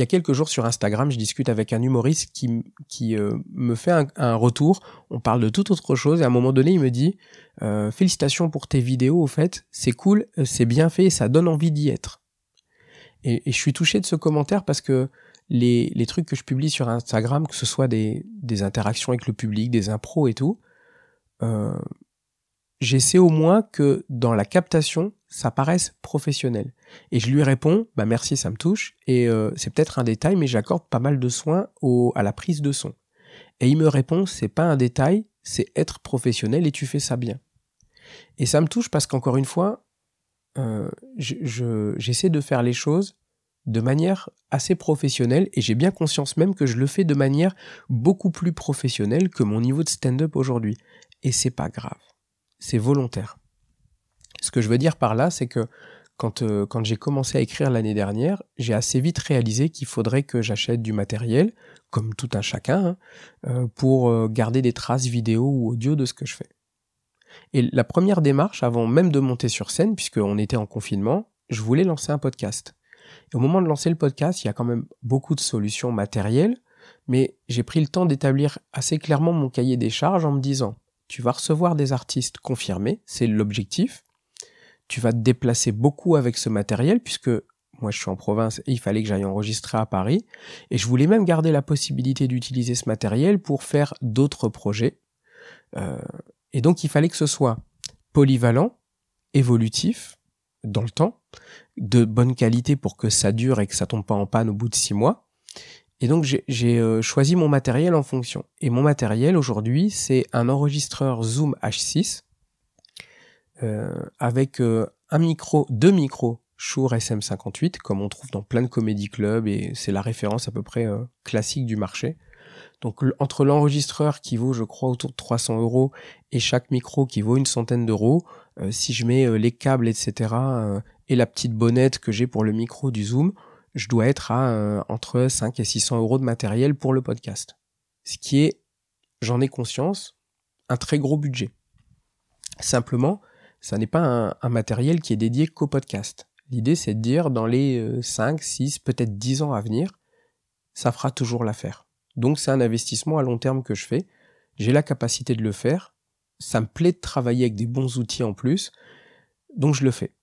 il y a quelques jours sur Instagram, je discute avec un humoriste qui, euh, me fait un, retour. On parle de toute autre chose et à un moment donné, il me dit euh, félicitations pour tes vidéos. Au fait, c'est cool, c'est bien fait, ça donne envie d'y être. Et, je suis touché de ce commentaire parce que les, les trucs que je publie sur Instagram, que ce soit des, des interactions avec le public, des impros et tout, euh, j'essaie au moins que dans la captation, ça paraisse professionnel. Et je lui réponds, bah merci, ça me touche, et euh, c'est peut-être un détail, mais j'accorde pas mal de soins au, à la prise de son. Et il me répond, c'est pas un détail, c'est être professionnel et tu fais ça bien. Et ça me touche parce qu'encore une fois, euh, j'essaie de faire les choses de manière assez professionnelle et j'ai bien conscience même que je le fais de manière beaucoup plus professionnelle que mon niveau de stand-up aujourd'hui. Et c'est pas grave. C'est volontaire. Ce que je veux dire par là, c'est que quand, euh, quand j'ai commencé à écrire l'année dernière, j'ai assez vite réalisé qu'il faudrait que j'achète du matériel, comme tout un chacun, hein, euh, pour euh, garder des traces vidéo ou audio de ce que je fais. Et la première démarche, avant même de monter sur scène, puisqu'on était en confinement, je voulais lancer un podcast. Et au moment de lancer le podcast, il y a quand même beaucoup de solutions matérielles, mais j'ai pris le temps d'établir assez clairement mon cahier des charges en me disant, tu vas recevoir des artistes confirmés, c'est l'objectif, tu vas te déplacer beaucoup avec ce matériel puisque moi je suis en province et il fallait que j'aille enregistrer à Paris et je voulais même garder la possibilité d'utiliser ce matériel pour faire d'autres projets. Euh, et donc il fallait que ce soit polyvalent, évolutif, dans le temps, de bonne qualité pour que ça dure et que ça tombe pas en panne au bout de six mois. Et donc j'ai euh, choisi mon matériel en fonction. Et mon matériel aujourd'hui c'est un enregistreur Zoom H6 euh, avec euh, un micro, deux micros Shure SM58, comme on trouve dans plein de comédie clubs, et c'est la référence à peu près euh, classique du marché. Donc entre l'enregistreur qui vaut, je crois, autour de 300 euros et chaque micro qui vaut une centaine d'euros, si je mets les câbles, etc., et la petite bonnette que j'ai pour le micro du Zoom, je dois être à entre 5 et 600 euros de matériel pour le podcast. Ce qui est, j'en ai conscience, un très gros budget. Simplement, ça n'est pas un, matériel qui est dédié qu'au podcast. L'idée, c'est de dire dans les 5, euh, 6, peut-être 10 ans à venir, ça fera toujours l'affaire. Donc c'est un investissement à long terme que je fais. J'ai la capacité de le faire. Ça me plaît de travailler avec des bons outils en plus. Donc je le fais.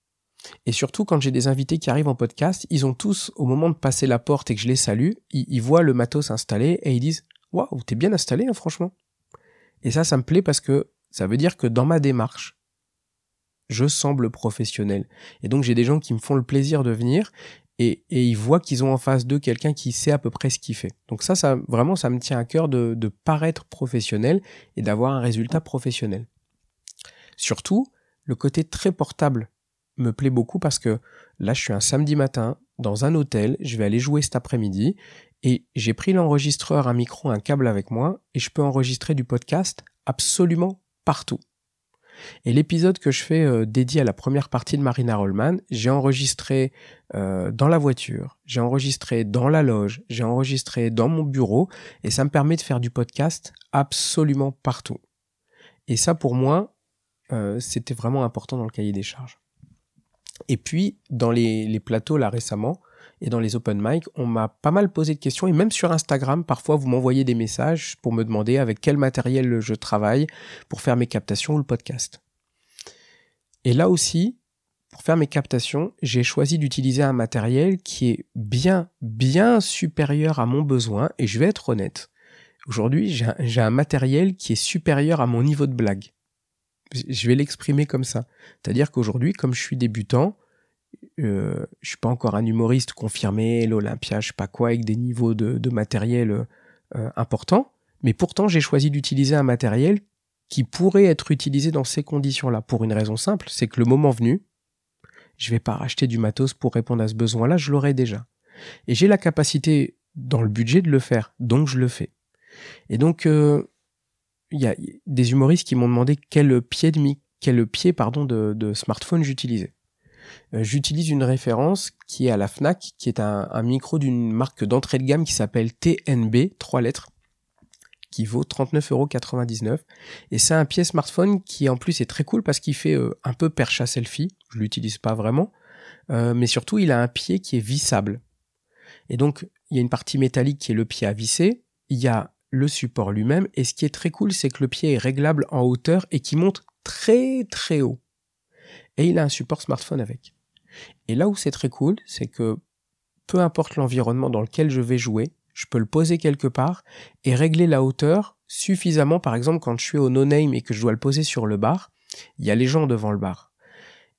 Et surtout, quand j'ai des invités qui arrivent en podcast, ils ont tous, au moment de passer la porte et que je les salue, ils, voient le matos installé et ils disent Waouh, t'es bien installé, hein, franchement. Et ça, ça me plaît parce que ça veut dire que dans ma démarche, je semble professionnel. Et donc j'ai des gens qui me font le plaisir de venir et, et ils voient qu'ils ont en face d'eux quelqu'un qui sait à peu près ce qu'il fait. Donc ça, ça vraiment, ça me tient à cœur de, de paraître professionnel et d'avoir un résultat professionnel. Surtout, le côté très portable me plaît beaucoup parce que là, je suis un samedi matin dans un hôtel, je vais aller jouer cet après-midi et j'ai pris l'enregistreur, un micro, un câble avec moi et je peux enregistrer du podcast absolument partout. Et l'épisode que je fais euh, dédié à la première partie de Marina Rollman, j'ai enregistré euh, dans la voiture, j'ai enregistré dans la loge, j'ai enregistré dans mon bureau, et ça me permet de faire du podcast absolument partout. Et ça, pour moi, euh, c'était vraiment important dans le cahier des charges. Et puis, dans les, les plateaux, là, récemment, et dans les open mic, on m'a pas mal posé de questions et même sur Instagram, parfois vous m'envoyez des messages pour me demander avec quel matériel je travaille pour faire mes captations ou le podcast. Et là aussi, pour faire mes captations, j'ai choisi d'utiliser un matériel qui est bien, bien supérieur à mon besoin et je vais être honnête. Aujourd'hui, j'ai un matériel qui est supérieur à mon niveau de blague. Je vais l'exprimer comme ça. C'est-à-dire qu'aujourd'hui, comme je suis débutant, euh, je suis pas encore un humoriste confirmé, l'Olympia, je sais pas quoi, avec des niveaux de, matériel euh, importants. Mais pourtant, j'ai choisi d'utiliser un matériel qui pourrait être utilisé dans ces conditions-là. Pour une raison simple, c'est que le moment venu, je vais pas racheter du matos pour répondre à ce besoin-là, je l'aurai déjà. Et j'ai la capacité dans le budget de le faire, donc je le fais. Et donc, euh, il y a des humoristes qui m'ont demandé quel pied de quel pied pardon de, de smartphone j'utilisais. Euh, j'utilise une référence qui est à la FNAC, qui est un, micro d'une marque d'entrée de gamme qui s'appelle TNB, trois lettres, qui vaut 39,99€. Et c'est un pied smartphone qui en plus est très cool parce qu'il fait euh, un peu perche selfie. Je l'utilise pas vraiment. Euh, mais surtout, il a un pied qui est vissable. Et donc, il y a une partie métallique qui est le pied à visser, il y a le support lui-même, et ce qui est très cool, c'est que le pied est réglable en hauteur et qui monte très très haut. Et il a un support smartphone avec. Et là où c'est très cool, c'est que peu importe l'environnement dans lequel je vais jouer, je peux le poser quelque part et régler la hauteur suffisamment, par exemple quand je suis au no-name et que je dois le poser sur le bar, il y a les gens devant le bar.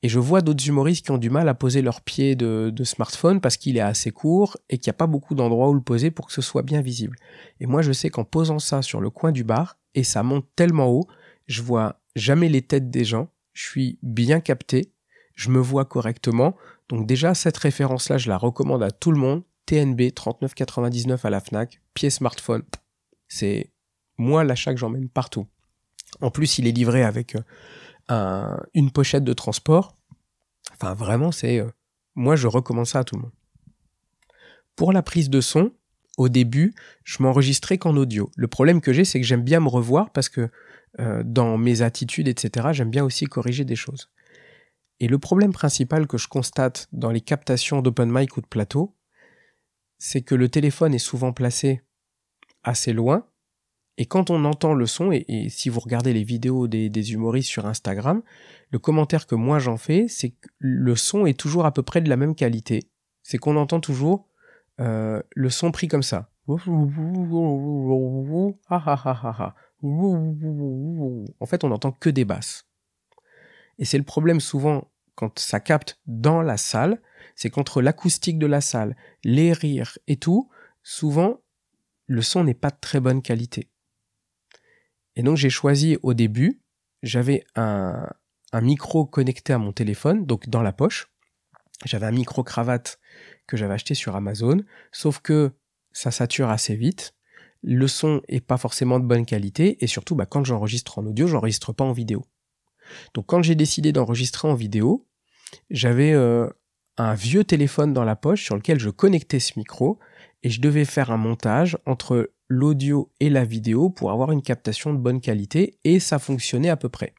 Et je vois d'autres humoristes qui ont du mal à poser leur pied de, smartphone parce qu'il est assez court et qu'il n'y a pas beaucoup d'endroits où le poser pour que ce soit bien visible. Et moi, je sais qu'en posant ça sur le coin du bar, et ça monte tellement haut, je vois jamais les têtes des gens, je suis bien capté, je me vois correctement. Donc déjà, cette référence-là, je la recommande à tout le monde. TNB 39,99 à la FNAC, pied smartphone. C'est moi l'achat que j'emmène partout. En plus, il est livré avec euh, une pochette de transport. Enfin, vraiment, c'est. Euh, moi, je recommande ça à tout le monde. Pour la prise de son, au début, je m'enregistrais qu'en audio. Le problème que j'ai, c'est que j'aime bien me revoir parce que euh, dans mes attitudes, etc., j'aime bien aussi corriger des choses. Et le problème principal que je constate dans les captations d'open mic ou de plateau, c'est que le téléphone est souvent placé assez loin et quand on entend le son, et, si vous regardez les vidéos des, humoristes sur Instagram, le commentaire que moi j'en fais, c'est que le son est toujours à peu près de la même qualité. C'est qu'on entend toujours euh, le son pris comme ça. En fait, on n'entend que des basses. Et c'est le problème souvent quand ça capte dans la salle, c'est qu'entre l'acoustique de la salle, les rires et tout, souvent, le son n'est pas de très bonne qualité. Et donc j'ai choisi au début, j'avais un, micro connecté à mon téléphone, donc dans la poche. J'avais un micro cravate que j'avais acheté sur Amazon, sauf que ça sature assez vite. Le son est pas forcément de bonne qualité et surtout bah, quand j'enregistre en audio, j'enregistre pas en vidéo. Donc quand j'ai décidé d'enregistrer en vidéo, j'avais euh, un vieux téléphone dans la poche sur lequel je connectais ce micro et je devais faire un montage entre l'audio et la vidéo pour avoir une captation de bonne qualité et ça fonctionnait à peu près.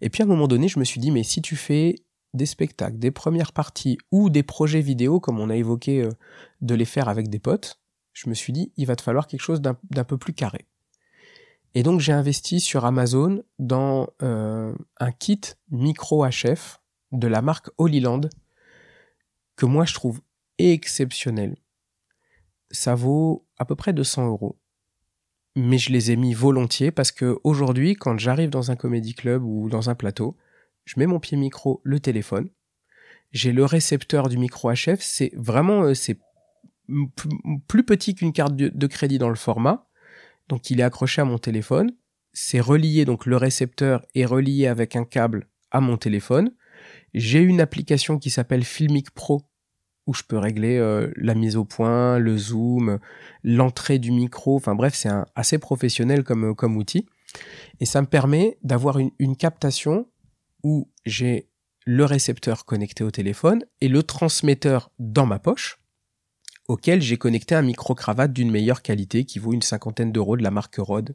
Et puis à un moment donné, je me suis dit, mais si tu fais des spectacles, des premières parties ou des projets vidéo, comme on a évoqué euh, de les faire avec des potes, je me suis dit, il va te falloir quelque chose d'un peu plus carré. Et donc j'ai investi sur Amazon dans euh, un kit micro HF de la marque Holyland que moi je trouve exceptionnel ça vaut à peu près 200 euros. Mais je les ai mis volontiers parce que aujourd'hui, quand j'arrive dans un comédie club ou dans un plateau, je mets mon pied micro, le téléphone. J'ai le récepteur du micro HF. C'est vraiment, euh, c'est plus petit qu'une carte de crédit dans le format. Donc il est accroché à mon téléphone. C'est relié, donc le récepteur est relié avec un câble à mon téléphone. J'ai une application qui s'appelle Filmic Pro où je peux régler euh, la mise au point, le zoom, l'entrée du micro. Enfin bref, c'est assez professionnel comme, euh, comme outil. Et ça me permet d'avoir une, une captation où j'ai le récepteur connecté au téléphone et le transmetteur dans ma poche auquel j'ai connecté un micro-cravate d'une meilleure qualité qui vaut une cinquantaine d'euros de la marque Rode.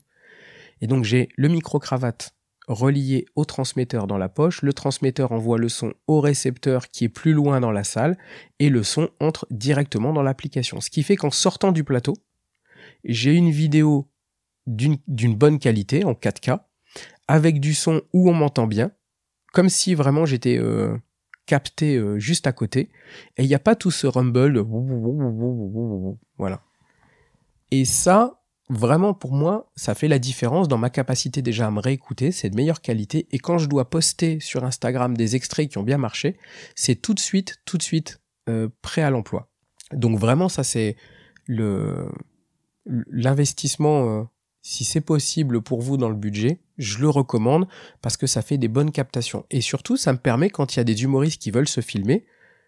Et donc j'ai le micro-cravate relié au transmetteur dans la poche, le transmetteur envoie le son au récepteur qui est plus loin dans la salle, et le son entre directement dans l'application. Ce qui fait qu'en sortant du plateau, j'ai une vidéo d'une bonne qualité, en 4K, avec du son où on m'entend bien, comme si vraiment j'étais euh, capté euh, juste à côté, et il n'y a pas tout ce rumble de... Voilà. Et ça, vraiment pour moi, ça fait la différence dans ma capacité déjà à me réécouter, c'est de meilleure qualité. Et quand je dois poster sur Instagram des extraits qui ont bien marché, c'est tout de suite, tout de suite euh, prêt à l'emploi. Donc vraiment, ça c'est le l'investissement, euh, si c'est possible pour vous dans le budget, je le recommande parce que ça fait des bonnes captations. Et surtout, ça me permet quand il y a des humoristes qui veulent se filmer,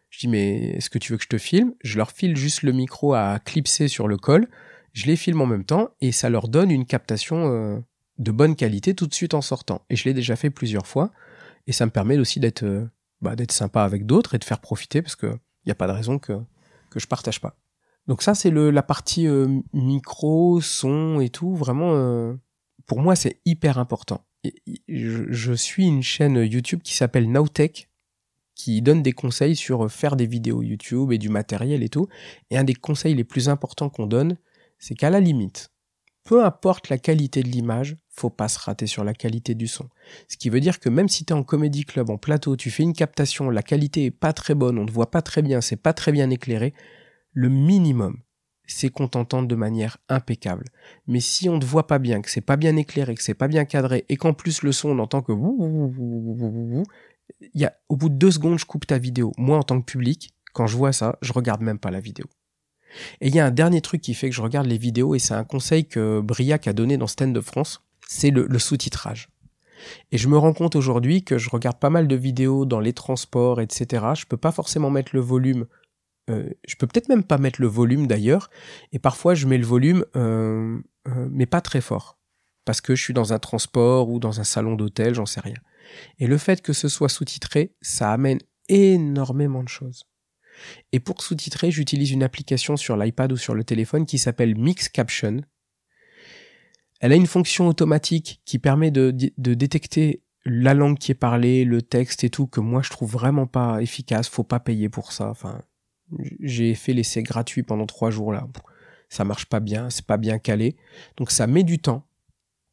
je dis mais est-ce que tu veux que je te filme? Je leur file juste le micro à clipser sur le col je les filme en même temps et ça leur donne une captation euh, de bonne qualité tout de suite en sortant. Et je l'ai déjà fait plusieurs fois et ça me permet aussi d'être euh, bah, d'être sympa avec d'autres et de faire profiter parce que il n'y a pas de raison que que je partage pas. Donc ça c'est la partie euh, micro, son et tout vraiment pour moi c'est hyper important. je, suis une chaîne YouTube qui s'appelle Nowtech qui donne des conseils sur euh, faire des vidéos YouTube et du matériel et tout. Et un des conseils les plus importants qu'on donne, c'est qu'à la limite, peu importe la qualité de l'image, faut pas se rater sur la qualité du son. Ce qui veut dire que même si tu es en comédie club, en plateau, tu fais une captation, la qualité est pas très bonne, on ne voit pas très bien, c'est pas très bien éclairé, le minimum, c'est qu'on t'entende de manière impeccable. Mais si on ne voit pas bien, que c'est pas bien éclairé, que c'est pas bien cadré, et qu'en plus le son on entend que il y a, au bout de deux secondes, je coupe ta vidéo. Moi, en tant que public, quand je vois ça, je regarde même pas la vidéo. Et il y a un dernier truc qui fait que je regarde les vidéos, et c'est un conseil que Briac a donné dans Stand de France, c'est le, le sous-titrage. Et je me rends compte aujourd'hui que je regarde pas mal de vidéos dans les transports, etc. Je peux pas forcément mettre le volume euh, je peux peut-être même pas mettre le volume d'ailleurs, et parfois je mets le volume, euh, euh, mais pas très fort, parce que je suis dans un transport ou dans un salon d'hôtel, j'en sais rien. Et le fait que ce soit sous-titré, ça amène énormément de choses. Et pour sous-titrer, j'utilise une application sur l'iPad ou sur le téléphone qui s'appelle Mix Caption. Elle a une fonction automatique qui permet de, de détecter la langue qui est parlée, le texte et tout, que moi je trouve vraiment pas efficace, faut pas payer pour ça. Enfin, j'ai fait l'essai gratuit pendant trois jours là. Ça marche pas bien, c'est pas bien calé. Donc ça met du temps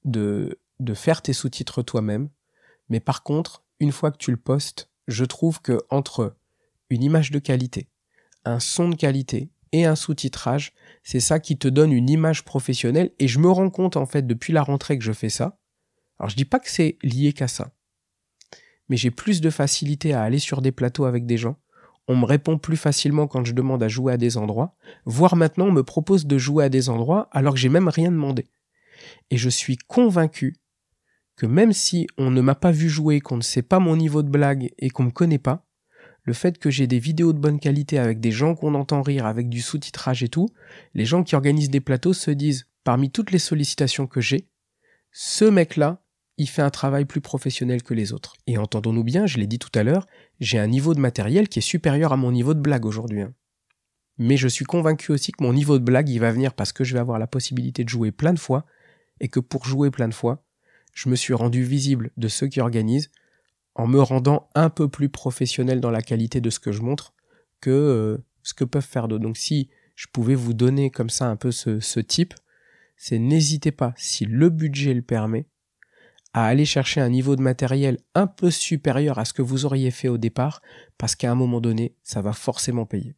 de, de faire tes sous-titres toi-même. Mais par contre, une fois que tu le postes, je trouve que entre une image de qualité, un son de qualité et un sous-titrage, c'est ça qui te donne une image professionnelle. Et je me rends compte en fait depuis la rentrée que je fais ça. Alors je dis pas que c'est lié qu'à ça, mais j'ai plus de facilité à aller sur des plateaux avec des gens on me répond plus facilement quand je demande à jouer à des endroits, voire maintenant on me propose de jouer à des endroits alors que j'ai même rien demandé. Et je suis convaincu que même si on ne m'a pas vu jouer, qu'on ne sait pas mon niveau de blague et qu'on me connaît pas, le fait que j'ai des vidéos de bonne qualité avec des gens qu'on entend rire, avec du sous-titrage et tout, les gens qui organisent des plateaux se disent, parmi toutes les sollicitations que j'ai, ce mec-là, il fait un travail plus professionnel que les autres. Et entendons-nous bien, je l'ai dit tout à l'heure, j'ai un niveau de matériel qui est supérieur à mon niveau de blague aujourd'hui. Hein. Mais je suis convaincu aussi que mon niveau de blague, il va venir parce que je vais avoir la possibilité de jouer plein de fois, et que pour jouer plein de fois, je me suis rendu visible de ceux qui organisent, en me rendant un peu plus professionnel dans la qualité de ce que je montre que euh, ce que peuvent faire d'autres. Donc si je pouvais vous donner comme ça un peu ce, ce type, c'est n'hésitez pas, si le budget le permet, à aller chercher un niveau de matériel un peu supérieur à ce que vous auriez fait au départ, parce qu'à un moment donné, ça va forcément payer.